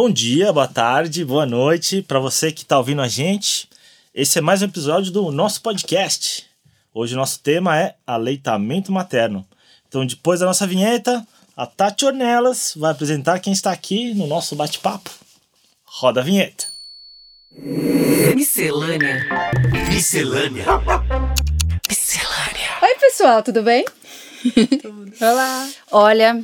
Bom dia, boa tarde, boa noite para você que está ouvindo a gente. Esse é mais um episódio do nosso podcast. Hoje o nosso tema é aleitamento materno. Então, depois da nossa vinheta, a Tati Ornelas vai apresentar quem está aqui no nosso bate-papo. Roda a vinheta. Miscelânea. Miscelânea. Miscelânea. Oi, pessoal, tudo bem? Tudo. Olá. Olha,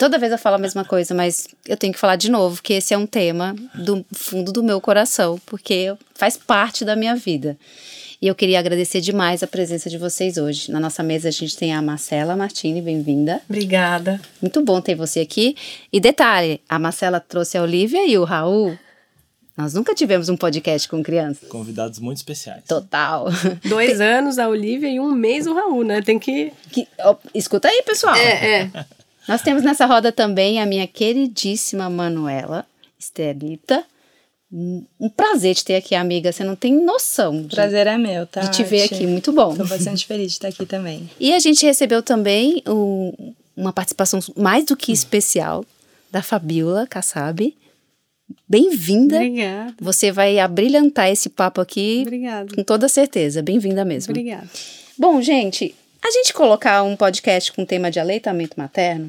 toda vez eu falo a mesma coisa, mas eu tenho que falar de novo que esse é um tema do fundo do meu coração, porque faz parte da minha vida. E eu queria agradecer demais a presença de vocês hoje. Na nossa mesa a gente tem a Marcela Martini, bem-vinda. Obrigada. Muito bom ter você aqui. E detalhe, a Marcela trouxe a Olivia e o Raul. Nós nunca tivemos um podcast com crianças. Convidados muito especiais. Total. Dois anos a Olivia e um mês o Raul, né? Tem que. que ó, escuta aí, pessoal. É, é. Nós temos nessa roda também a minha queridíssima Manuela Estelita. Um prazer te ter aqui, amiga. Você não tem noção. De, prazer é meu, tá? De te ver aqui. Muito bom. Tô bastante feliz de estar aqui também. E a gente recebeu também um, uma participação mais do que especial da Fabiola Kassab. Bem-vinda. Obrigada. Você vai abrilhantar esse papo aqui Obrigada. com toda certeza. Bem-vinda mesmo. Obrigada. Bom, gente, a gente colocar um podcast com tema de aleitamento materno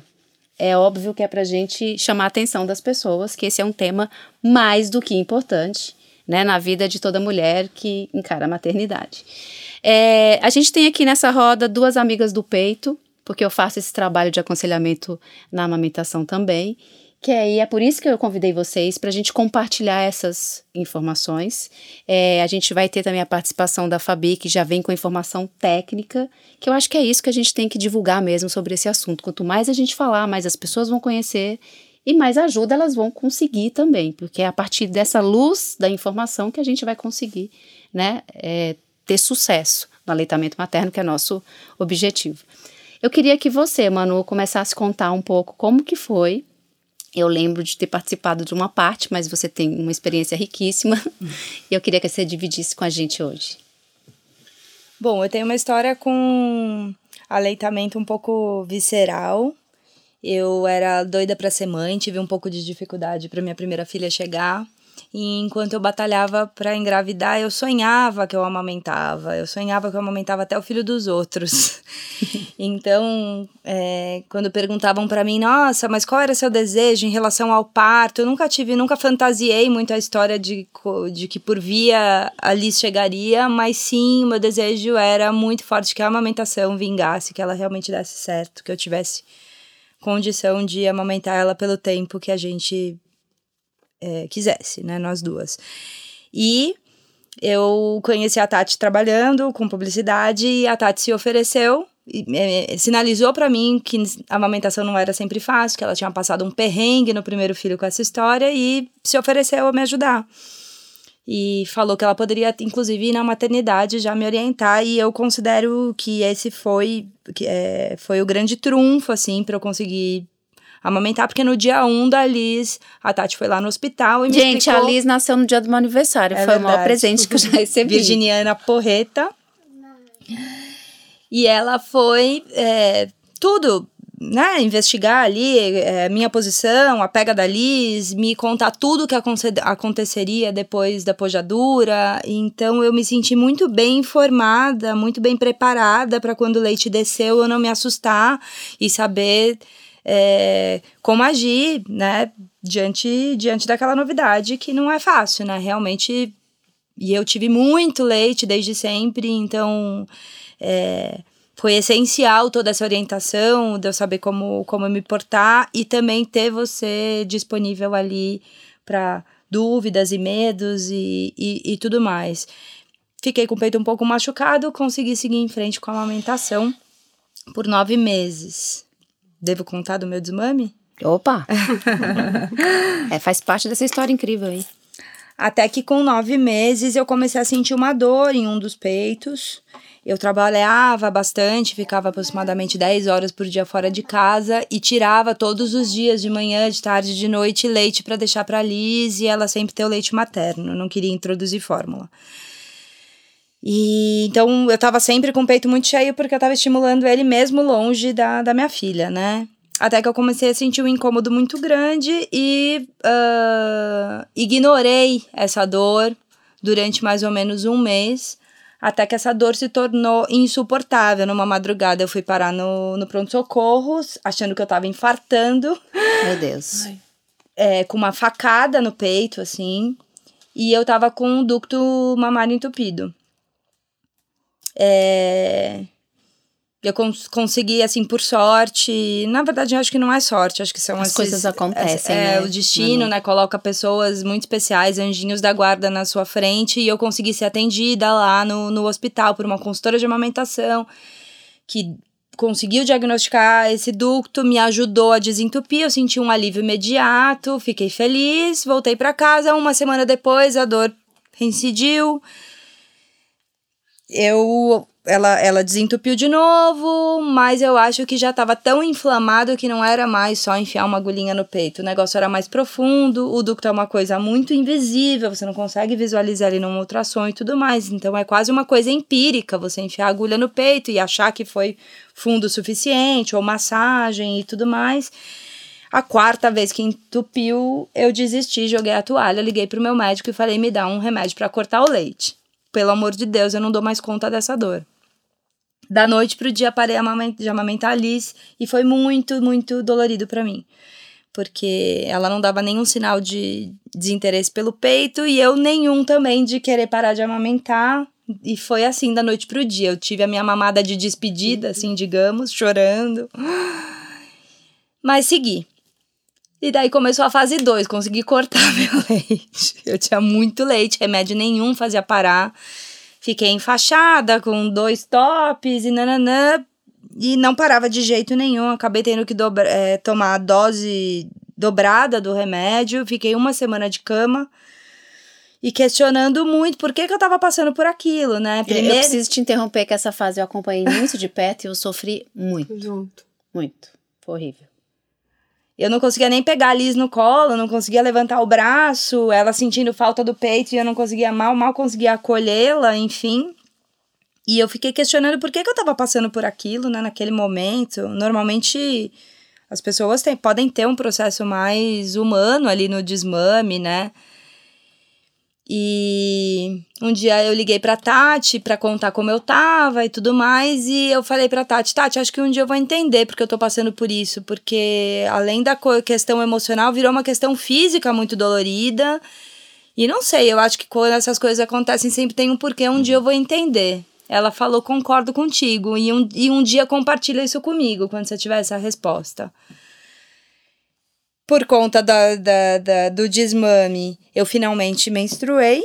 é óbvio que é para a gente chamar a atenção das pessoas, que esse é um tema mais do que importante né, na vida de toda mulher que encara a maternidade. É, a gente tem aqui nessa roda duas amigas do peito, porque eu faço esse trabalho de aconselhamento na amamentação também, que aí é por isso que eu convidei vocês para a gente compartilhar essas informações. É, a gente vai ter também a participação da Fabi, que já vem com informação técnica, que eu acho que é isso que a gente tem que divulgar mesmo sobre esse assunto. Quanto mais a gente falar, mais as pessoas vão conhecer e mais ajuda elas vão conseguir também, porque é a partir dessa luz da informação que a gente vai conseguir né, é, ter sucesso no aleitamento materno, que é nosso objetivo. Eu queria que você, Manu, começasse a contar um pouco como que foi eu lembro de ter participado de uma parte, mas você tem uma experiência riquíssima e eu queria que você dividisse com a gente hoje. Bom, eu tenho uma história com aleitamento um pouco visceral. Eu era doida para ser mãe, tive um pouco de dificuldade para minha primeira filha chegar. E enquanto eu batalhava para engravidar, eu sonhava que eu amamentava. Eu sonhava que eu amamentava até o filho dos outros. então, é, quando perguntavam para mim, nossa, mas qual era seu desejo em relação ao parto? Eu nunca tive, nunca fantasiei muito a história de, de que por via a Liz chegaria, mas sim, o meu desejo era muito forte que a amamentação vingasse, que ela realmente desse certo, que eu tivesse condição de amamentar ela pelo tempo que a gente é, quisesse, né? Nós duas. E eu conheci a Tati trabalhando com publicidade e a Tati se ofereceu é, sinalizou para mim que a amamentação não era sempre fácil, que ela tinha passado um perrengue no primeiro filho com essa história e se ofereceu a me ajudar. E falou que ela poderia, inclusive, ir na maternidade já me orientar, e eu considero que esse foi, que, é, foi o grande trunfo, assim, para eu conseguir amamentar, porque no dia 1 um da Liz, a Tati foi lá no hospital e me Gente, explicou... a Liz nasceu no dia do meu aniversário, É foi o maior verdade. presente que eu já recebi. Virginiana Porreta. E ela foi é, tudo, né? Investigar ali é, minha posição, a pega da Liz, me contar tudo que aconte- aconteceria depois da pojadura. Então eu me senti muito bem informada, muito bem preparada para quando o leite desceu eu não me assustar e saber é, como agir, né? Diante, diante daquela novidade que não é fácil, né? Realmente e eu tive muito leite desde sempre, então é, foi essencial toda essa orientação, de eu saber como, como me portar e também ter você disponível ali para dúvidas e medos e, e, e tudo mais. Fiquei com o peito um pouco machucado, consegui seguir em frente com a amamentação por nove meses. Devo contar do meu desmame? Opa! é, faz parte dessa história incrível aí. Até que com nove meses eu comecei a sentir uma dor em um dos peitos. Eu trabalhava bastante, ficava aproximadamente 10 horas por dia fora de casa e tirava todos os dias, de manhã, de tarde, de noite, leite para deixar para Liz e ela sempre ter o leite materno. Não queria introduzir fórmula. E então eu tava sempre com o peito muito cheio porque eu tava estimulando ele mesmo longe da, da minha filha, né? Até que eu comecei a sentir um incômodo muito grande e uh, ignorei essa dor durante mais ou menos um mês, até que essa dor se tornou insuportável. Numa madrugada eu fui parar no, no pronto-socorro, achando que eu tava infartando. Meu Deus. É, com uma facada no peito, assim. E eu tava com um ducto mamário entupido. É, eu cons consegui, assim, por sorte. Na verdade, eu acho que não é sorte, acho que são As esses- coisas acontecem, É, né, o destino, Manu? né? Coloca pessoas muito especiais, anjinhos da guarda na sua frente. E eu consegui ser atendida lá no, no hospital por uma consultora de amamentação que conseguiu diagnosticar esse ducto, me ajudou a desentupir. Eu senti um alívio imediato, fiquei feliz, voltei para casa. Uma semana depois, a dor reincidiu eu ela, ela desentupiu de novo, mas eu acho que já estava tão inflamado que não era mais só enfiar uma agulhinha no peito. O negócio era mais profundo, o ducto é uma coisa muito invisível, você não consegue visualizar ele num ultrassom e tudo mais. Então é quase uma coisa empírica você enfiar a agulha no peito e achar que foi fundo suficiente, ou massagem e tudo mais. A quarta vez que entupiu, eu desisti, joguei a toalha, liguei pro meu médico e falei: me dá um remédio para cortar o leite. Pelo amor de Deus, eu não dou mais conta dessa dor. Da noite pro dia parei de amamentar a Liz e foi muito, muito dolorido para mim. Porque ela não dava nenhum sinal de desinteresse pelo peito e eu nenhum também de querer parar de amamentar. E foi assim da noite pro dia. Eu tive a minha mamada de despedida, assim, digamos, chorando. Mas segui. E daí começou a fase 2, consegui cortar meu leite. Eu tinha muito leite, remédio nenhum fazia parar. Fiquei enfaixada com dois tops e nananã. E não parava de jeito nenhum. Acabei tendo que dobra, é, tomar a dose dobrada do remédio. Fiquei uma semana de cama. E questionando muito por que, que eu tava passando por aquilo, né? Eu preciso te interromper que essa fase eu acompanhei muito de perto e eu sofri muito, Junto. muito. Foi horrível. Eu não conseguia nem pegar a Liz no colo, não conseguia levantar o braço, ela sentindo falta do peito e eu não conseguia mal, mal conseguia acolhê-la, enfim. E eu fiquei questionando por que, que eu tava passando por aquilo, né, naquele momento. Normalmente as pessoas têm, podem ter um processo mais humano ali no desmame, né? E um dia eu liguei pra Tati pra contar como eu tava e tudo mais, e eu falei pra Tati, Tati, acho que um dia eu vou entender porque eu tô passando por isso, porque além da questão emocional, virou uma questão física muito dolorida. E não sei, eu acho que quando essas coisas acontecem sempre tem um porquê, um dia eu vou entender. Ela falou, concordo contigo, e um, e um dia compartilha isso comigo, quando você tiver essa resposta por conta da, da, da- do desmame, eu finalmente menstruei,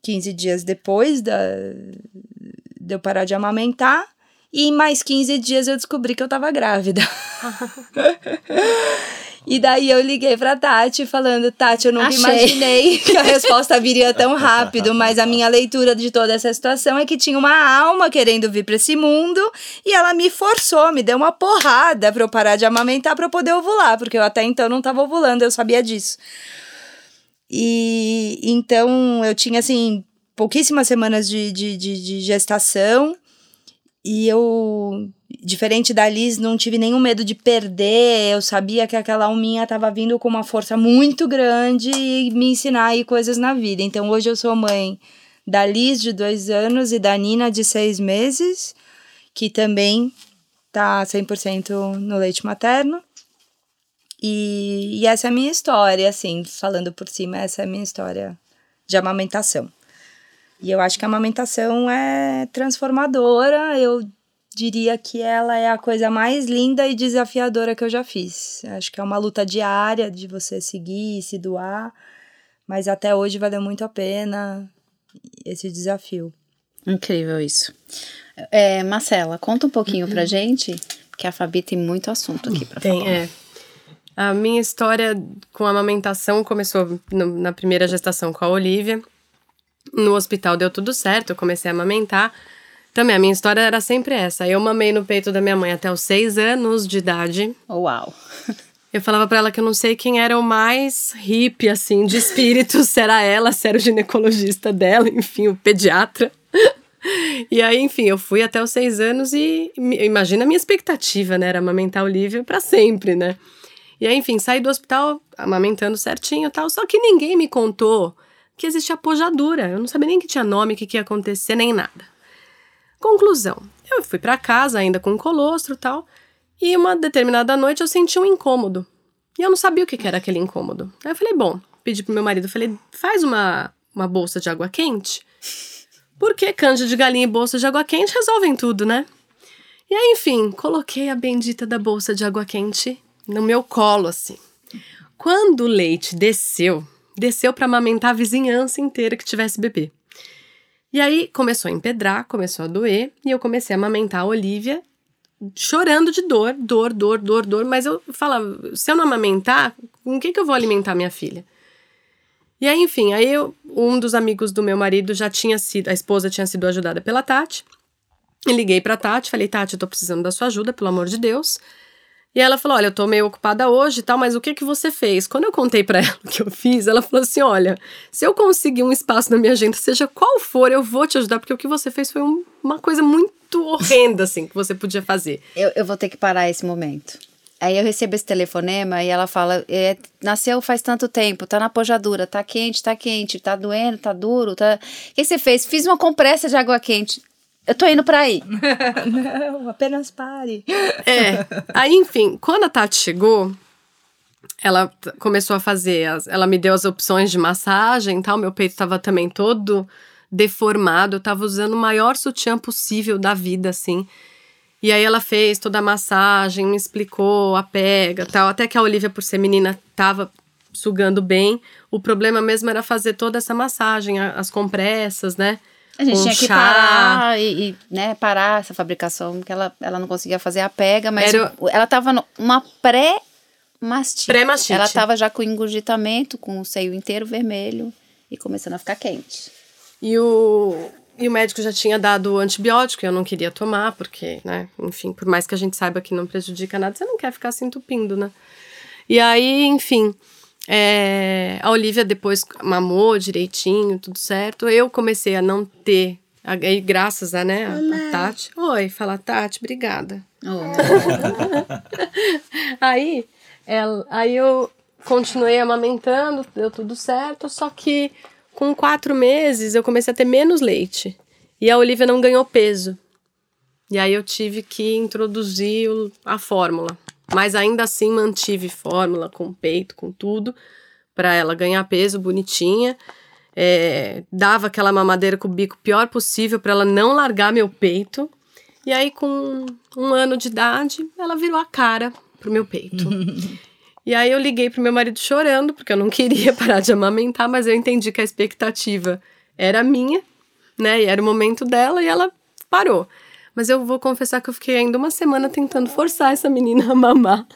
15 dias depois da, de eu parar de amamentar. E em mais 15 dias eu descobri que eu tava grávida. e daí eu liguei pra Tati falando, Tati, eu nunca Achei. imaginei que a resposta viria tão rápido, mas a minha leitura de toda essa situação é que tinha uma alma querendo vir pra esse mundo e ela me forçou, me deu uma porrada pra eu parar de amamentar pra eu poder ovular, porque eu até então não tava ovulando, eu sabia disso. E então eu tinha assim pouquíssimas semanas de, de, de, de gestação e eu, diferente da Liz, não tive nenhum medo de perder. Eu sabia que aquela alminha estava vindo com uma força muito grande e me ensinar aí coisas na vida. Então hoje eu sou mãe da Liz de dois anos e da Nina de seis meses, que também tá 100% no leite materno. E, e essa é a minha história, assim, falando por cima, essa é a minha história de amamentação. E eu acho que a amamentação é transformadora, eu diria que ela é a coisa mais linda e desafiadora que eu já fiz. Acho que é uma luta diária de você seguir e se doar, mas até hoje valeu muito a pena esse desafio. Incrível isso. É, Marcela, conta um pouquinho pra gente, porque a Fabi tem muito assunto aqui pra Tem, falar. é. A minha história com a amamentação começou no- na primeira gestação com a Olivia. No hospital deu tudo certo, eu comecei a amamentar. Também, a minha história era sempre essa. Eu mamei no peito da minha mãe até os seis anos de idade. Uau. Eu falava pra ela que eu não sei quem era o mais hippie, assim, de espírito, se era ela, se era o ginecologista dela, enfim, o pediatra. E aí, enfim, eu fui até os seis anos e imagina a minha expectativa, né? Era amamentar o Lívia pra sempre, né? E aí, enfim, saí do hospital amamentando certinho e tal. Só que ninguém me contou que existia pojadura. Eu não sabia nem que tinha nome, o que, que ia acontecer, nem nada. Conclusão. Eu fui pra casa ainda com colostro e tal. E uma determinada noite eu senti um incômodo. E eu não sabia o que, que era aquele incômodo. Aí eu falei, bom, pedi pro meu marido, falei, faz uma, uma bolsa de água quente. Porque canja de galinha e bolsa de água quente resolvem tudo, né? E aí, enfim, coloquei a bendita da bolsa de água quente no meu colo, assim. Quando o leite desceu, desceu para amamentar a vizinhança inteira que tivesse bebê. E aí começou a empedrar, começou a doer, e eu comecei a amamentar a Olivia, chorando de dor, dor, dor, dor, dor. Mas eu falava, se eu não amamentar, com que, que eu vou alimentar minha filha? E aí, enfim, aí eu, um dos amigos do meu marido já tinha sido, a esposa tinha sido ajudada pela Tati. E liguei pra Tati, falei, Tati, eu tô precisando da sua ajuda, pelo amor de Deus. E ela falou: Olha, eu tô meio ocupada hoje e tal, mas o que que você fez? Quando eu contei pra ela o que eu fiz, ela falou assim: Olha, se eu conseguir um espaço na minha agenda, seja qual for, eu vou te ajudar, porque o que você fez foi um- uma coisa muito horrenda, assim, que você podia fazer. Eu, eu vou ter que parar esse momento. Aí eu recebo esse telefonema e ela fala: é, nasceu faz tanto tempo, tá na pojadura, tá quente, tá quente, tá doendo, tá duro, tá. O que você fez? Fiz uma compressa de água quente. Eu tô indo pra aí. Não, apenas pare. É. Aí, enfim, quando a Tati chegou, ela começou a fazer, as- ela me deu as opções de massagem e tal, meu peito tava também todo deformado, eu tava usando o maior sutiã possível da vida, assim. E aí ela fez toda a massagem, me explicou a pega tal, até que a Olivia, por ser menina, tava sugando bem. O problema mesmo era fazer toda essa massagem, as compressas, né? A gente Com tinha que chá. parar e, e, né, parar essa fabricação, porque ela, ela não conseguia fazer a pega, mas Era- ela tava numa pré-mastite. Pré-mastite. Ela tava já com engurgitamento, com o seio inteiro vermelho e começando a ficar quente. E o, e o médico já tinha dado o antibiótico, e eu não queria tomar, porque, né, enfim, por mais que a gente saiba que não prejudica nada, você não quer ficar se entupindo, né? E aí, enfim, é, a Olivia depois mamou direitinho, tudo certo. Eu comecei a não ter, aí, graças a, né, a, a Tati. Oi, fala Tati, obrigada. Aí, ela, aí eu continuei amamentando, deu tudo certo, só que com quatro meses eu comecei a ter menos leite. E a Olivia não ganhou peso. E aí eu tive que introduzir a fórmula. Mas ainda assim mantive fórmula com peito, com tudo, para ela ganhar peso bonitinha. É, dava aquela mamadeira com o bico pior possível para ela não largar meu peito. E aí, com um ano de idade, ela virou a cara pro meu peito. e aí eu liguei pro meu marido chorando, porque eu não queria parar de amamentar, mas eu entendi que a expectativa era minha, né? E era o momento dela e ela parou. Mas eu vou confessar que eu fiquei ainda uma semana tentando forçar essa menina a mamar.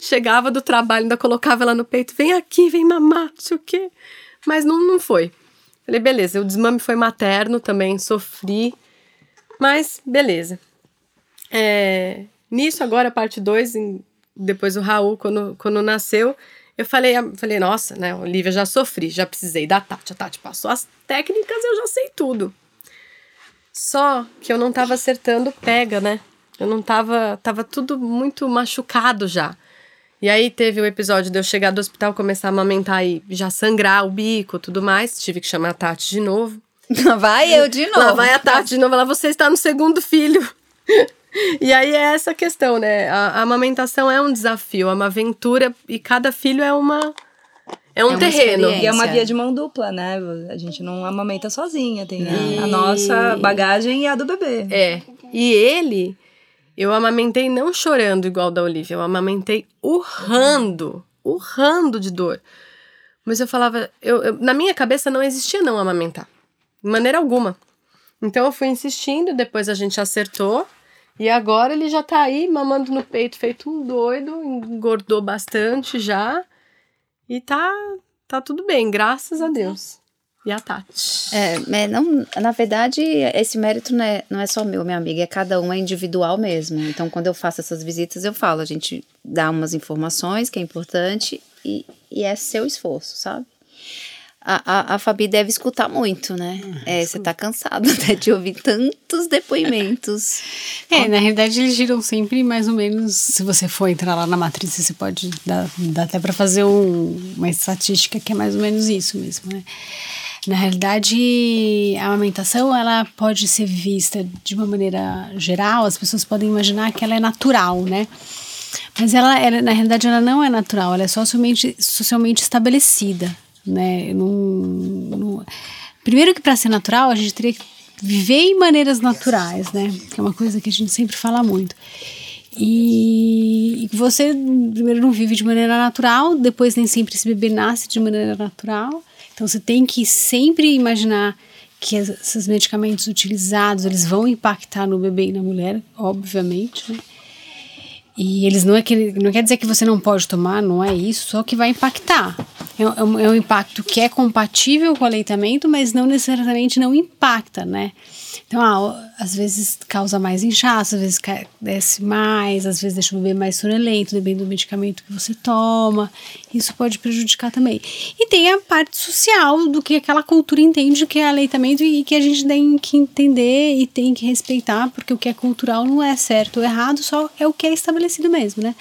Chegava do trabalho, ainda colocava ela no peito, vem aqui, vem mamar, não sei o quê. Mas não, não foi. Falei, beleza, o desmame foi materno também, sofri. Mas, beleza. É, nisso, agora, parte 2, depois o Raul, quando, quando nasceu, eu falei, falei, nossa, né, Olivia, já sofri, já precisei da Tati. A Tati passou as técnicas, eu já sei tudo. Só que eu não tava acertando pega, né? Eu não tava. Tava tudo muito machucado já. E aí teve o episódio de eu chegar do hospital, começar a amamentar e já sangrar o bico tudo mais. Tive que chamar a Tati de novo. Lá vai eu de novo. Lá vai a Tati de novo, ela, você está no segundo filho. e aí é essa questão, né? A, a amamentação é um desafio, é uma aventura e cada filho é uma. É um uma terreno. E é uma via de mão dupla, né? A gente não amamenta sozinha, tem a, a E- nossa bagagem e a do bebê. É. E ele, eu amamentei não chorando igual da Olivia, eu amamentei urrando, urrando de dor. Mas eu falava, eu, eu- na minha cabeça não existia não amamentar, de maneira alguma. Então eu fui insistindo, depois a gente acertou. E agora ele já tá aí mamando no peito, feito um doido, engordou bastante já. E tá, tá tudo bem, graças a Deus. E a Tati. É, não, na verdade, esse mérito não é, não é só meu, minha amiga, é cada um, é individual mesmo. Então, quando eu faço essas visitas, eu falo, a gente dá umas informações que é importante e, e é seu esforço, sabe? A, a, a Fabi deve escutar muito, né? É, você tá cansado até de ouvir tantos depoimentos. É, na realidade eles giram sempre mais ou menos. Se você for entrar lá na matriz, você pode dar, dar até para fazer um, uma estatística que é mais ou menos isso mesmo, né? Na realidade, a amamentação ela pode ser vista de uma maneira geral, as pessoas podem imaginar que ela é natural, né? Mas ela, ela na realidade, ela não é natural, ela é socialmente, socialmente estabelecida, né? Não, não... Primeiro que para ser natural, a gente teria que viver em maneiras naturais, né? Que é uma coisa que a gente sempre fala muito. E, você, primeiro, não vive de maneira natural, depois, nem sempre esse bebê nasce de maneira natural. Então, você tem que sempre imaginar que esses medicamentos utilizados, eles vão impactar no bebê e na mulher, obviamente, né? E eles não é que não quer dizer que você não pode tomar, não é isso, só que vai impactar. É um, é um impacto que é compatível com o aleitamento, mas não necessariamente não impacta, né? Então, ah, às vezes causa mais inchaço, às vezes desce mais, às vezes deixa o bebê mais sonolento, dependendo do medicamento que você toma. Isso pode prejudicar também. E tem a parte social do que aquela cultura entende que é aleitamento e que a gente tem que entender e tem que respeitar, porque o que é cultural não é certo ou errado, só é o que é estabelecido mesmo, né?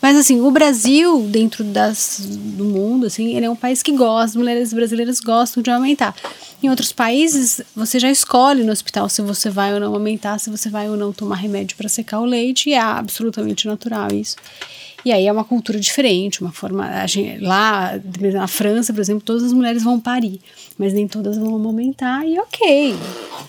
Mas assim, o Brasil, dentro das, do mundo, assim, ele é um país que gosta, as mulheres brasileiras gostam de aumentar. Em outros países, você já escolhe no hospital se você vai ou não aumentar, se você vai ou não tomar remédio para secar o leite, e é absolutamente natural isso. E aí é uma cultura diferente, uma forma. Gente, lá na França, por exemplo, todas as mulheres vão parir, mas nem todas vão amamentar, e ok.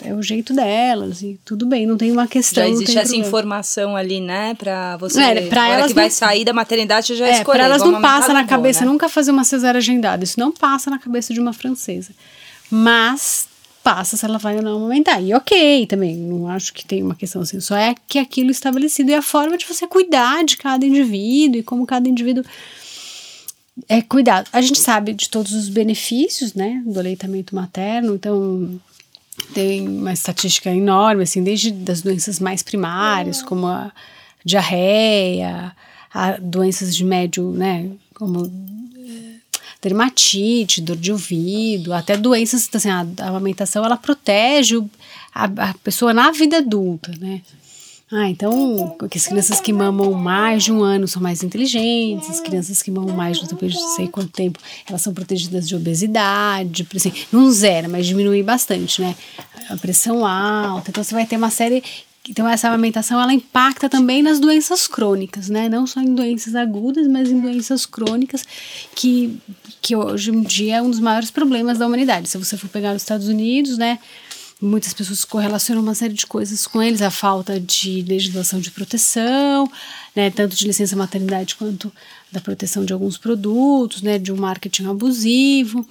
É o jeito delas, e tudo bem, não tem uma questão. Já existe essa problema. informação ali, né? Pra você. É, pra elas que vai não- sair da maternidade, já É, escolher. para elas não passa na cabeça né? nunca fazer uma cesárea agendada. Isso não passa na cabeça de uma francesa. Mas passa se ela vai ou não amamentar. E ok também, não acho que tem uma questão assim. Só é que aquilo estabelecido e a forma de você cuidar de cada indivíduo e como cada indivíduo é cuidado. A gente sabe de todos os benefícios, né, do aleitamento materno, então tem uma estatística enorme, assim, desde das doenças mais primárias, como a diarreia, a doenças de médio, né, como dermatite, dor de ouvido, até doenças, então, assim, a, a amamentação, ela protege o- a, a pessoa na vida adulta, né. Ah, então, as crianças que mamam mais de um ano são mais inteligentes, as crianças que mamam mais de não sei quanto tempo, elas são protegidas de obesidade, assim, não zera, mas diminui bastante, né? A pressão alta, então você vai ter uma série. Então, essa amamentação ela impacta também nas doenças crônicas, né? Não só em doenças agudas, mas em doenças crônicas, que, que hoje em dia é um dos maiores problemas da humanidade. Se você for pegar os Estados Unidos, né? Muitas pessoas correlacionam uma série de coisas com eles, a falta de legislação de proteção, né, tanto de licença maternidade quanto da proteção de alguns produtos, né, de um marketing abusivo.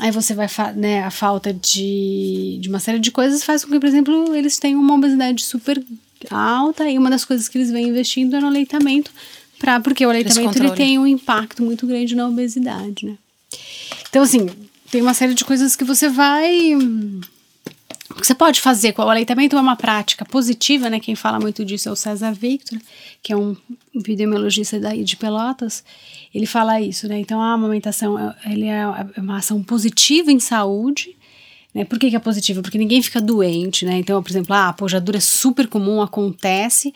Aí você vai, né, a falta de, de uma série de coisas faz com que, por exemplo, eles tenham uma obesidade super alta e uma das coisas que eles vêm investindo é no aleitamento, pra, porque o aleitamento ele tem um impacto muito grande na obesidade, né. Então, assim, tem uma série de coisas que você vai que você pode fazer com o aleitamento é uma prática positiva, né? Quem fala muito disso é o César Victor, que é um epidemiologista daí de Pelotas. Ele fala isso, né? Então a amamentação é- ele é uma ação positiva em saúde. Né? Por que, que é positiva? Porque ninguém fica doente, né? Então, por exemplo, a apojadura é super comum, acontece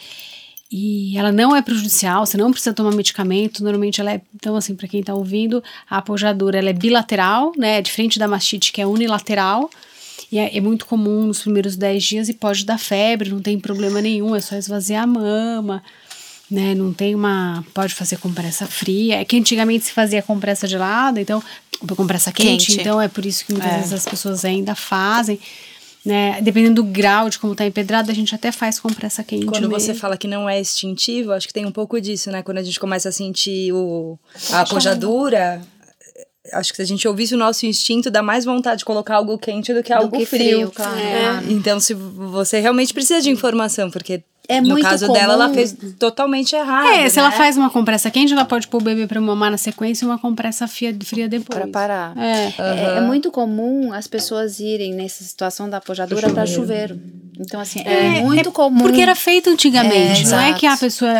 e ela não é prejudicial, você não precisa tomar medicamento, normalmente ela é, então assim, para quem tá ouvindo, a apojadura ela é bilateral, né, é diferente da mastite que é unilateral, e é, é muito comum nos primeiros 10 dias e pode dar febre, não tem problema nenhum, é só esvaziar a mama, né, não tem uma, pode fazer compressa fria, é que antigamente se fazia compressa gelada, então, compressa quente, Quente. então é por isso que muitas É. vezes as pessoas ainda fazem, né, dependendo do grau de como tá empedrado, a gente até faz compressa quente Quando você mesmo. fala que não é instintivo, acho que tem um pouco disso, né? Quando a gente começa a sentir o, a apojadura, acho que se a gente ouvisse o nosso instinto, dá mais vontade de colocar algo quente do que algo que frio. frio, claro. É. Então, se você realmente precisa de informação, porque É no muito caso dela, ela comum- fez totalmente errado. É, se ela né? faz uma compressa quente, ela pode pôr o bebê pra mamar na sequência e uma compressa fria, fria depois. Pra parar. É. É, é muito comum as pessoas irem nessa situação da apojadura para chuveiro. Então, assim, é, muito comum. Porque era feito antigamente. É, não é que a pessoa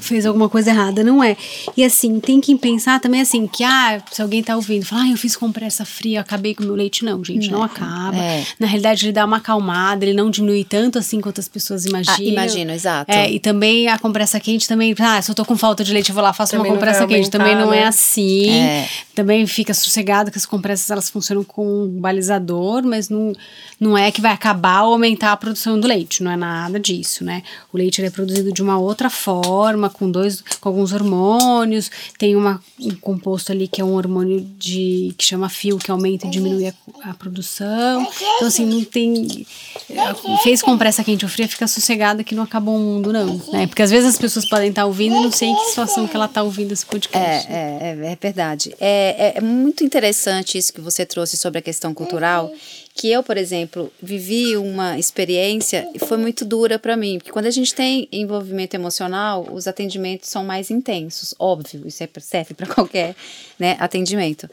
fez alguma coisa errada, não é. E assim, tem que pensar também assim, que ah, se alguém tá ouvindo, fala, ah, eu fiz compressa fria, acabei com o meu leite. Não, gente, não, acaba. É. Na realidade, ele dá uma acalmada, ele não diminui tanto assim quanto as pessoas imaginam. Ah, imagino, exato. É, e também a compressa quente também, ah, se eu tô com falta de leite, eu vou lá, faço Também uma não compressa quente. Também não é né? assim. É. Também fica sossegado que as compressas elas funcionam com um balizador, mas não, não é que vai acabar ou aumentar a produção do leite, não é nada disso, né? O leite ele é produzido de uma outra forma, com dois, com alguns hormônios, tem uma, um composto ali que é um hormônio de que chama fio que aumenta e diminui a, a produção. Então assim, não tem fez compressa quente ou fria, fica sossegada que não acabou o mundo não, né? Porque às vezes as pessoas podem estar ouvindo e não sei em que situação que ela tá ouvindo esse podcast. É, é, é, é verdade. É, é, é muito interessante isso que você trouxe sobre a questão cultural, que eu, por exemplo, vivi uma experiência e foi muito dura para mim, porque quando a gente tem envolvimento emocional, os atendimentos são mais intensos, óbvio, isso é, serve para qualquer né, atendimento.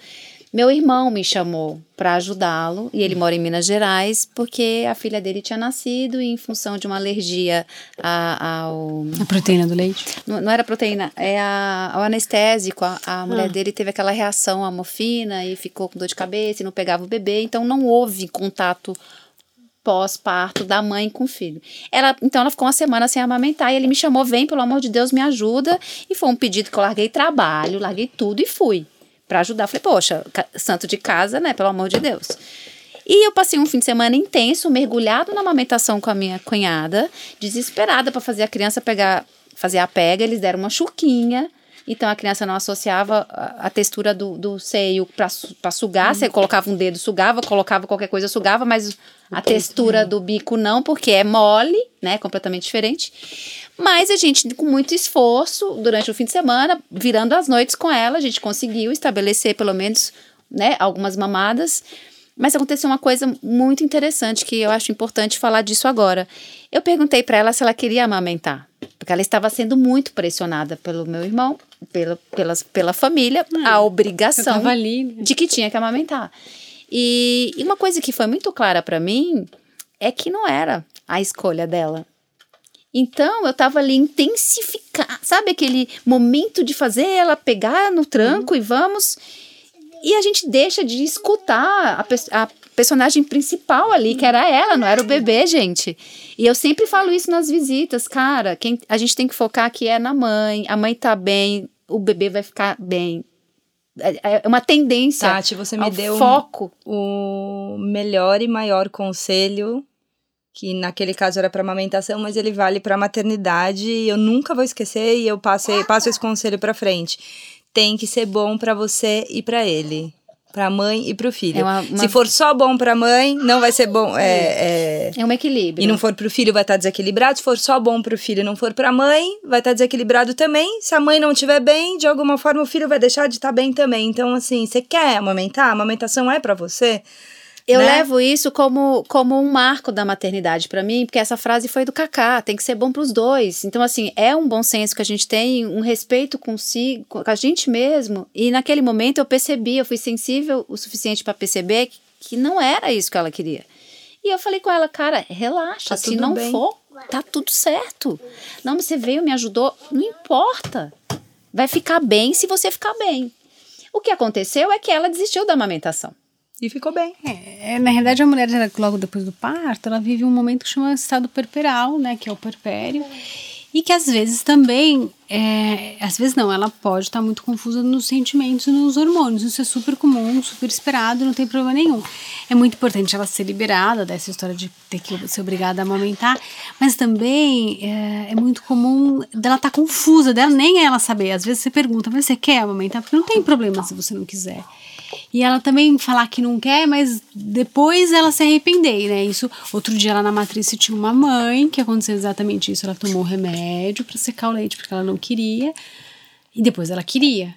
Meu irmão me chamou para ajudá-lo e ele mora em Minas Gerais porque a filha dele tinha nascido e em função de uma alergia a- ao A proteína do leite. não, não era proteína, é a, o anestésico. A, a Ah. mulher dele teve aquela reação à morfina e ficou com dor de cabeça e não pegava o bebê, então não houve contato pós-parto da mãe com o filho. Ela, então ela ficou uma semana sem amamentar e ele me chamou, vem, pelo amor de Deus, me ajuda. E foi um pedido que eu larguei trabalho, larguei tudo e fui para ajudar. Falei, poxa, santo de casa, né, pelo amor de Deus. E eu passei um fim de semana intenso, mergulhado na amamentação com a minha cunhada, desesperada para fazer a criança pegar, fazer a pega. Eles deram uma chuquinha, então a criança não associava a, textura do, do seio para sugar. Você colocava um dedo, sugava, colocava qualquer coisa, sugava, mas a textura do bico não, porque é mole, né? Completamente diferente. Mas a gente, com muito esforço, durante o fim de semana, virando as noites com ela, a gente conseguiu estabelecer pelo menos né, algumas mamadas. Mas aconteceu uma coisa muito interessante que eu acho importante falar disso agora. Eu perguntei para ela se ela queria amamentar, porque ela estava sendo muito pressionada pelo meu irmão, pela, pela, pela família, a obrigação ali, né? de que tinha que amamentar. E, e uma coisa que foi muito clara para mim é que não era a escolha dela. Então eu tava ali intensificar, sabe aquele momento de fazer ela pegar no tranco e vamos. E a gente deixa de escutar a, pe- a personagem principal ali, que era ela, não era o bebê, gente. E eu sempre falo isso nas visitas, cara. Quem, a gente tem que focar que é na mãe. A mãe tá bem, o bebê vai ficar bem. É é uma tendência. Tati, você me deu foco. o melhor e maior conselho, que naquele caso era para amamentação, mas ele vale para maternidade, e eu nunca vou esquecer e eu passei, passo esse conselho para frente. Tem que ser bom para você e para ele, para a mãe e para o filho. É uma- uma- Se for só bom para a mãe, não vai ser bom. É, é, É um equilíbrio. e não for pro filho, vai estar desequilibrado. Se for só bom pro filho e não for pra mãe, vai estar desequilibrado também. Se a mãe não estiver bem, de alguma forma o filho vai deixar de estar bem também. Então, assim, você quer amamentar? A amamentação é pra você? Eu né? levo isso como, como um marco da maternidade pra mim, porque essa frase foi do Kaká, tem que ser bom pros dois. Então, assim, é um bom senso que a gente tem, um respeito consigo, com a gente mesmo. E naquele momento eu percebi, eu fui sensível o suficiente pra perceber que, que não era isso que ela queria. E eu falei com ela, cara, relaxa, Tá se não bem. for, tá tudo certo. Não, você veio, me ajudou, não importa. Vai ficar bem se você ficar bem. O que aconteceu é que ela desistiu da amamentação. E ficou bem. É, na realidade, a mulher, logo depois do parto, ela vive um momento que chama estado perperal, né? Que é o perpério. E que às vezes também, é, às vezes não, ela pode estar muito confusa nos sentimentos e nos hormônios. Isso é super comum, super esperado, não tem problema nenhum. É muito importante ela ser liberada dessa história de ter que ser obrigada a amamentar, mas também é, é muito comum dela estar confusa, dela nem ela saber. Às vezes você pergunta, mas você quer amamentar? Porque não tem problema se você não quiser. E ela também falar que não quer, mas depois ela se arrepender, né? Isso, outro dia lá na matriz tinha uma mãe que aconteceu exatamente isso. Ela tomou remédio para secar o leite porque ela não queria. E depois ela queria.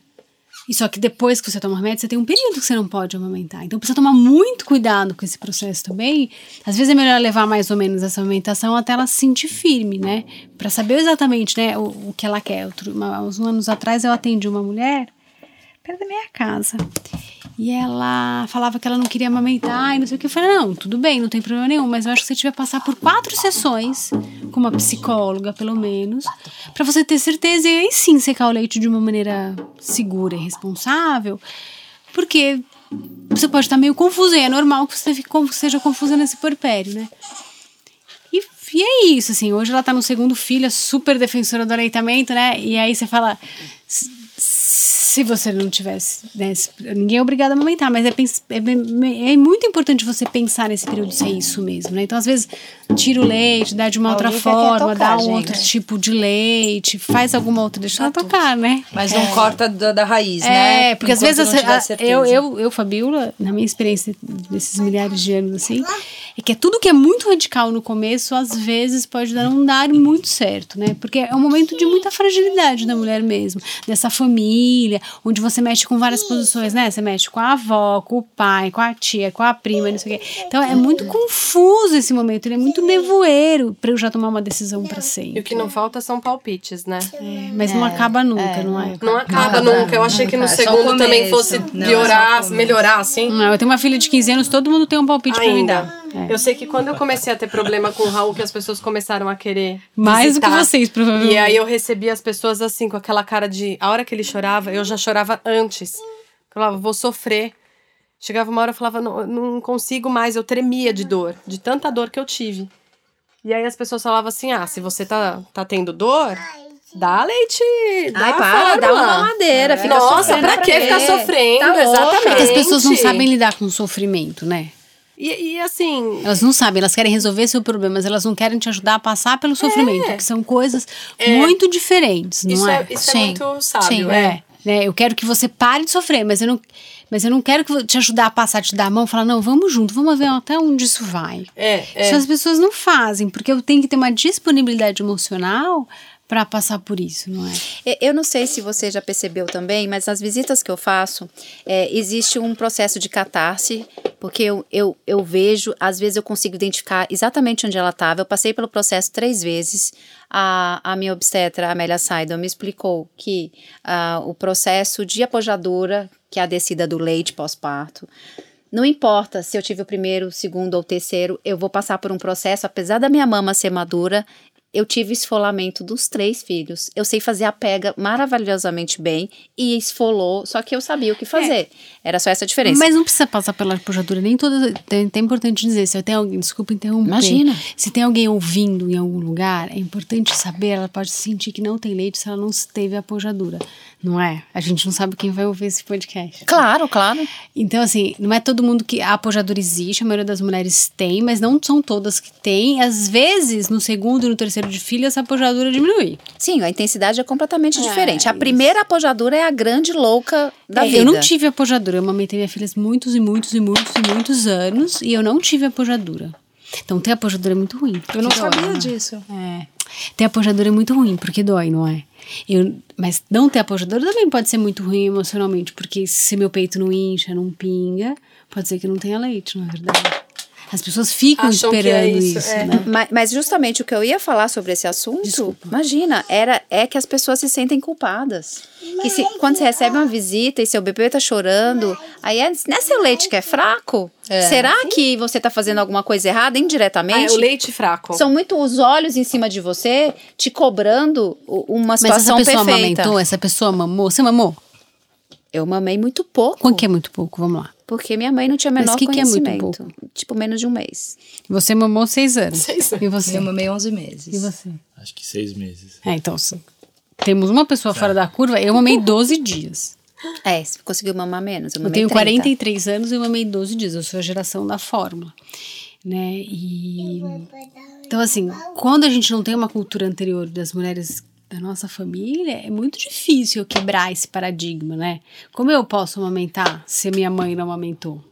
E só que depois que você toma remédio, você tem um período que você não pode amamentar. Então precisa tomar muito cuidado com esse processo também. Às vezes é melhor levar mais ou menos essa amamentação até ela se sentir firme, né? Pra saber exatamente, né, o, o que ela quer. Outro, uns anos atrás eu atendi uma mulher perto da minha casa. E ela falava que ela não queria amamentar e não sei o que. Eu falei, não, tudo bem, não tem problema nenhum, mas eu acho que você tiver passar por quatro sessões com uma psicóloga, pelo menos, para você ter certeza e aí sim secar o leite de uma maneira segura e responsável, porque você pode estar meio confusa e é normal que você seja confusa nesse porpério, né? E, e é isso, assim, hoje ela tá no segundo filho, é super defensora do aleitamento, né? E aí você fala, se você não tivesse, né, ninguém é obrigado a amamentar, mas é, é, é, muito importante você pensar nesse período se é isso mesmo, né? Então, às vezes, tira o leite, dá de uma outra forma, tocar, dá um gente, outro tipo de leite, faz alguma outra, deixa ela tocar, né? Mas não é. corta da, da, raiz, é, né? É, porque às vezes a, eu, eu, eu, Fabiola, na minha experiência desses milhares de anos assim, é que é tudo que é muito radical no começo, às vezes pode não dar muito certo, né? Porque é um momento de muita fragilidade da mulher mesmo, dessa família, onde você mexe com várias posições, né? Você mexe com a avó, com o pai, com a tia, com a prima, não sei o quê. Então é muito confuso esse momento, ele é muito nevoeiro para eu já tomar uma decisão para sempre. E o que não falta são palpites, né? É, mas é, não acaba nunca, é, não é? Não acaba nunca. Eu achei que no segundo também fosse piorar, melhorar, assim. Não, eu tenho uma filha de 15 anos, todo mundo tem um palpite para me dar. É. Eu sei que quando eu comecei a ter problema com o Raul, que as pessoas começaram a querer. Mais visitar, do que vocês, provavelmente. E aí eu recebia as pessoas assim, com aquela cara de. A hora que ele chorava, eu já chorava antes. Eu falava, vou sofrer. Chegava uma hora eu falava, não, não consigo mais, eu tremia de dor, de tanta dor que eu tive. E aí as pessoas falavam assim: ah, se você tá, tá tendo dor, Dá leite. Dá Ai, para, dá uma madeira. É. Fica Nossa, pra que ficar sofrendo? Tá exatamente. As pessoas não sabem lidar com o sofrimento, né? E, e, assim. Elas não sabem, elas querem resolver seu problema, mas elas não querem te ajudar a passar pelo sofrimento, é. que são coisas é. muito diferentes, não isso é? é isso é Sim. é muito sábio, Sim. é. é. Né? Eu quero que você pare de sofrer, mas eu não, mas eu não quero que te ajudar a passar, te dar a mão, falar, não, vamos junto, vamos ver até onde isso vai. É, é. Isso as pessoas não fazem, porque eu tenho que ter uma disponibilidade emocional para passar por isso, não é? Eu não sei se você já percebeu também, mas nas visitas que eu faço, é, existe um processo de catarse, porque eu, eu, eu vejo, às vezes eu consigo identificar exatamente onde ela estava. Eu passei pelo processo três vezes. A, a minha obstetra, Amélia Saidon, me explicou que uh, o processo de apojadura, que é a descida do leite pós-parto, não importa se eu tive o primeiro, o segundo ou o terceiro, eu vou passar por um processo, apesar da minha mama ser madura, eu tive esfolamento dos três filhos. Eu sei fazer a pega maravilhosamente bem e esfolou, só que eu sabia o que fazer. É. Era só essa diferença. Mas não precisa passar pela pujadura, nem toda. É, é importante dizer, se tem alguém, desculpa interromper. Imagina. Se tem alguém ouvindo em algum lugar, é importante saber, ela pode sentir que não tem leite se ela não teve a. Não é? A gente não sabe quem vai ouvir esse podcast. Claro, claro. Então, assim, não é todo mundo que a apojadura existe, a maioria das mulheres tem, mas não são todas que têm. Às vezes, no segundo e no terceiro de filho, essa apojadura diminui. Sim, a intensidade é completamente é, diferente. A isso. primeira apojadura é a grande louca da é, vida. Eu não tive apojadura. Eu amamentei minha filha muitos e muitos e muitos e muitos anos e eu não tive apojadura. Então, ter apojadura é muito ruim. Eu não dói, sabia né? disso. É. Ter apojadura é muito ruim, porque dói, não é? Eu, mas não ter apojadura também pode ser muito ruim emocionalmente, porque se meu peito não incha, não pinga, pode ser que não tenha leite, não é verdade? As pessoas ficam Acham esperando é isso, isso é. né? Mas, mas, justamente o que eu ia falar sobre esse assunto, Desculpa. imagina, era é que as pessoas se sentem culpadas. Que se, quando você recebe uma visita e seu bebê tá chorando, aí é, não é seu leite que é fraco? É. Será que você tá fazendo alguma coisa errada indiretamente? Ah, é o leite fraco. São muito os olhos em cima de você, te cobrando uma situação Mas essa pessoa perfeita. amamentou? Essa pessoa mamou? Você mamou? Eu mamei muito pouco. Quanto que é muito pouco? Vamos lá. Porque minha mãe não tinha menor Mas que conhecimento. Que é muito pouco? Tipo, menos de um mês. Você mamou seis anos. Seis anos. E você? Eu mamei onze meses. E você? Acho que seis meses. É, então, temos uma pessoa fora da curva. Eu mamei 12 dias. É, você conseguiu mamar menos. Eu, eu tenho 30. 43 anos e eu mamei 12 dias. Eu sou a geração da fórmula. Né? E. Então, assim, quando a gente não tem uma cultura anterior das mulheres da nossa família, é muito difícil eu quebrar esse paradigma, né? Como eu posso amamentar se minha mãe não amamentou?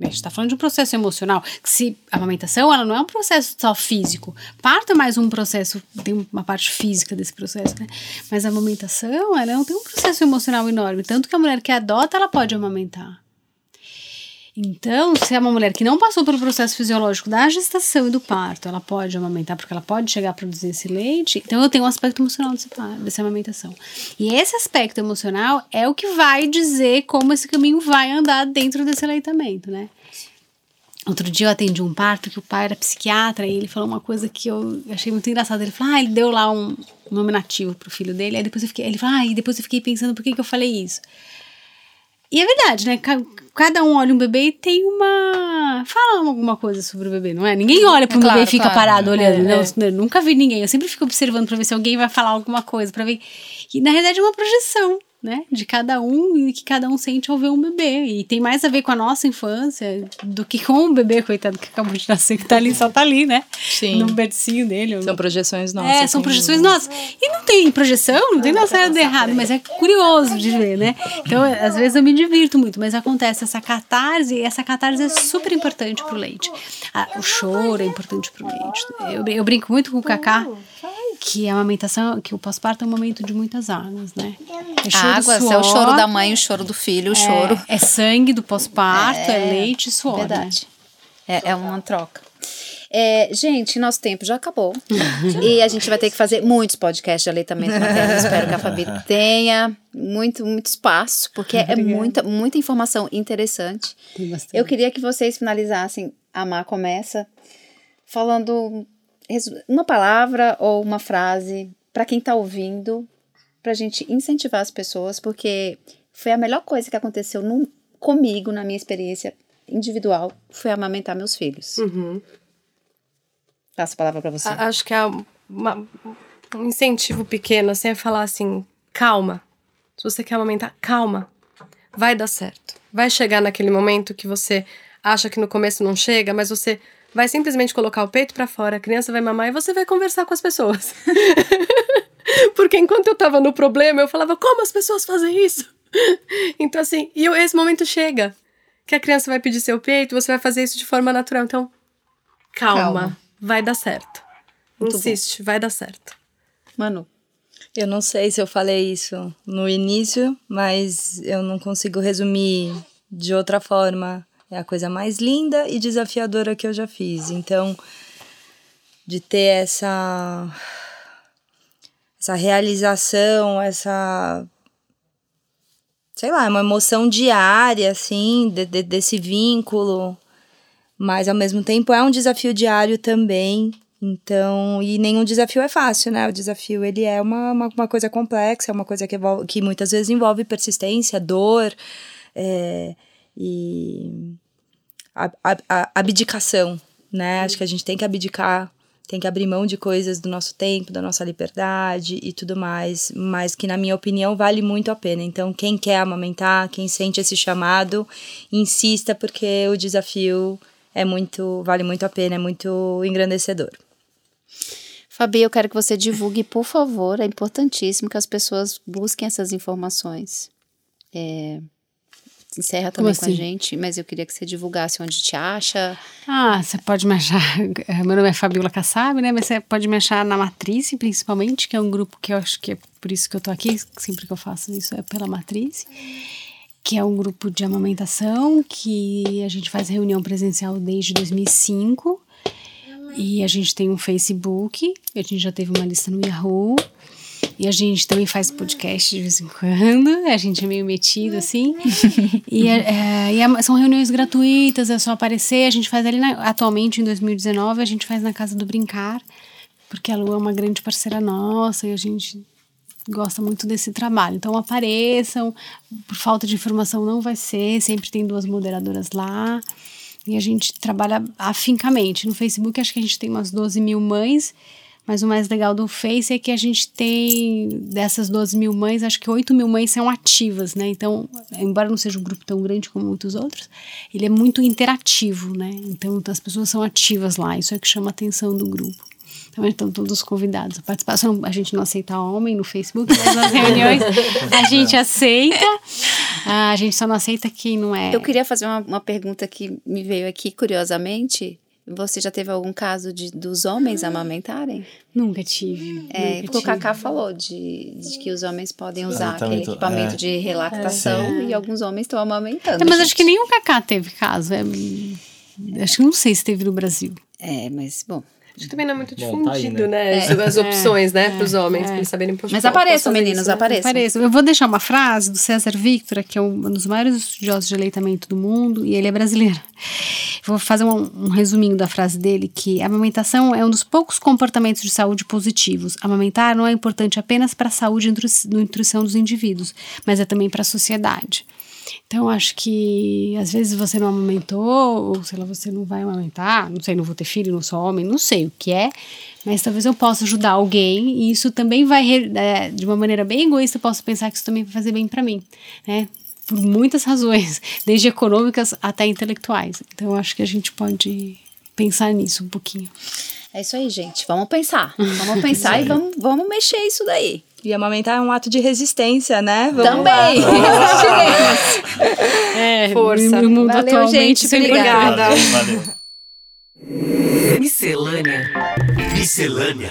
A gente está falando de um processo emocional. Que se a amamentação ela não é um processo só físico, parto é mais um processo, tem uma parte física desse processo, né? Mas a amamentação, ela não tem um processo emocional enorme. Tanto que a mulher que adota, ela pode amamentar. Então, se é uma mulher que não passou pelo processo fisiológico da gestação e do parto, ela pode amamentar porque ela pode chegar a produzir esse leite. Então, eu tenho um aspecto emocional desse, dessa amamentação. E esse aspecto emocional é o que vai dizer como esse caminho vai andar dentro desse aleitamento, né? Outro dia eu atendi um parto que o pai era psiquiatra e ele falou uma coisa que eu achei muito engraçada. Ele falou, ah, ele deu lá um nominativo pro filho dele. Aí depois eu fiquei, ele falou, ah, e depois eu fiquei pensando por que, que eu falei isso. E é verdade, né? Ca- Cada um olha um bebê e tem uma. Fala alguma coisa sobre o bebê, não é? Ninguém olha pro É claro, bebê e fica claro. parado olhando. É, não, eu nunca vi ninguém. Eu sempre fico observando pra ver se alguém vai falar alguma coisa, pra ver. E na realidade é uma projeção, né? De cada um e que cada um sente ao ver um bebê. E tem mais a ver com a nossa infância do que com o bebê, coitado, que acabou de nascer, que tá ali, só tá ali, né? Sim. No bercinho dele. São projeções nossas. é, são sem projeções nossas. E não tem projeção, não tem nada certo e errado, mas é curioso de ver, né? Então, às vezes eu me divirto muito, mas acontece essa catarse, e essa catarse é super importante pro leite. Ah, o choro é importante pro leite. Eu, eu brinco muito com o Cacá, que a amamentação, que o pós-parto é um momento de muitas águas, né? É choro, Água, se é o choro da mãe, o choro do filho, o choro. É, é sangue do pós-parto, é, leite e suor. né? Verdade. É, é uma troca. É, gente, nosso tempo já acabou. e a gente vai ter que fazer muitos podcasts de aleitamento materno. Espero que a Fabi tenha muito, muito espaço, porque é muita, muita informação interessante. Eu queria que vocês finalizassem. A Má começa falando uma palavra ou uma frase para quem está ouvindo, para a gente incentivar as pessoas, porque foi a melhor coisa que aconteceu no- comigo, na minha experiência individual, foi amamentar meus filhos. Passo a palavra para você. A- Acho que é uma- um incentivo pequeno, assim, é falar assim, calma. Se você quer amamentar, calma. Vai dar certo. Vai chegar naquele momento que você acha que no começo não chega, mas você vai simplesmente colocar o peito pra fora, a criança vai mamar e você vai conversar com as pessoas. Porque enquanto eu tava no problema, eu falava, como as pessoas fazem isso? Então, assim, e eu- esse momento chega. Que a criança vai pedir seu peito, você vai fazer isso de forma natural. Então, calma, Calma. vai dar certo. Muito Insiste, vai dar certo. Manu. Eu não sei se eu falei isso no início, mas eu não consigo resumir de outra forma. É a coisa mais linda e desafiadora que eu já fiz. Então, de ter essa essa realização, essa sei lá, uma emoção diária assim, de- de- desse vínculo, mas ao mesmo tempo é um desafio diário também. Então, e nenhum desafio é fácil, né? O desafio ele é uma, uma, uma coisa complexa, é uma coisa que, que muitas vezes envolve persistência, dor é, e a- abdicação, né? Acho que a gente tem que abdicar, tem que abrir mão de coisas do nosso tempo, da nossa liberdade e tudo mais, mas que na minha opinião vale muito a pena. Então, quem quer amamentar, quem sente esse chamado, insista porque o desafio é muito, vale muito a pena, é muito engrandecedor. Fabi, eu quero que você divulgue, por favor. É importantíssimo que as pessoas busquem essas informações. É, encerra também com a assim? gente, mas eu queria que você divulgasse onde te acha. Ah, você pode me achar. Meu nome é Fabiola Kassab, né? Mas você pode me achar na Matriz, principalmente, que é um grupo que eu acho que é por isso que eu tô aqui. Sempre que eu faço isso é pela Matriz. Que é um grupo de amamentação que a gente faz reunião presencial desde 2005. E a gente tem um Facebook, a gente já teve uma lista no Yahoo. E a gente também faz podcast de vez em quando, a gente é meio metido assim. e é- é, e é- são reuniões gratuitas, é só aparecer. A gente faz ali, na- atualmente em 2019, a gente faz na Casa do Brincar, porque a Lu é uma grande parceira nossa e a gente gosta muito desse trabalho. Então apareçam, por falta de informação não vai ser, sempre tem duas moderadoras lá. E a gente trabalha afincamente. No Facebook acho que a gente tem umas 12 mil mães, mas o mais legal do Face é que a gente tem, dessas 12 mil mães, acho que 8 mil mães são ativas, né? Então, embora não seja um grupo tão grande como muitos outros, ele é muito interativo, né? Então, as pessoas são ativas lá, isso é que chama a atenção do grupo. Então, estão todos convidados a participar. Só não- a gente não aceita homem no Facebook, mas nas reuniões a gente aceita. Ah, A gente só não aceita quem não é. Eu queria fazer uma, uma pergunta que me veio aqui, curiosamente. Você já teve algum caso de, dos homens amamentarem? Nunca tive. É, nunca porque o tive. Cacá falou de, de que os homens podem usar aquele Aleitamento, equipamento é. de relactação e alguns homens estão amamentando. É, mas gente. acho que nem o Kaká teve caso. É, acho que não sei se teve no Brasil. É, mas bom. Acho que também não é muito Bom, tá aí, difundido, né? né? As opções, né, pros homens, pra eles saberem poxa, Mas apareçam, meninos, isso, né? apareçam. Pareça. Eu vou deixar uma frase do César Victor, que é um dos maiores estudiosos de aleitamento do mundo, e ele é brasileiro. Vou fazer um, um resuminho da frase dele, que a amamentação é um dos poucos comportamentos de saúde positivos. Amamentar não é importante apenas para a saúde e nutri- nutrição dos indivíduos, mas é também para a sociedade. Então, acho que às vezes você não amamentou, ou sei lá, você não vai amamentar, não sei, não vou ter filho, não sou homem, não sei o que é, mas talvez eu possa ajudar alguém e isso também vai, é, de uma maneira bem egoísta, eu posso pensar que isso também vai fazer bem para mim, né? Por muitas razões, desde econômicas até intelectuais. Então, eu acho que a gente pode pensar nisso um pouquinho. É isso aí, gente. Vamos pensar. Vamos pensar e vamos, vamos mexer isso daí. E amamentar é um ato de resistência, né? Vamos Também. É, Força. No mundo Valeu, atualmente, gente. Obrigada. Valeu, valeu. Miscelânea. Miscelânea.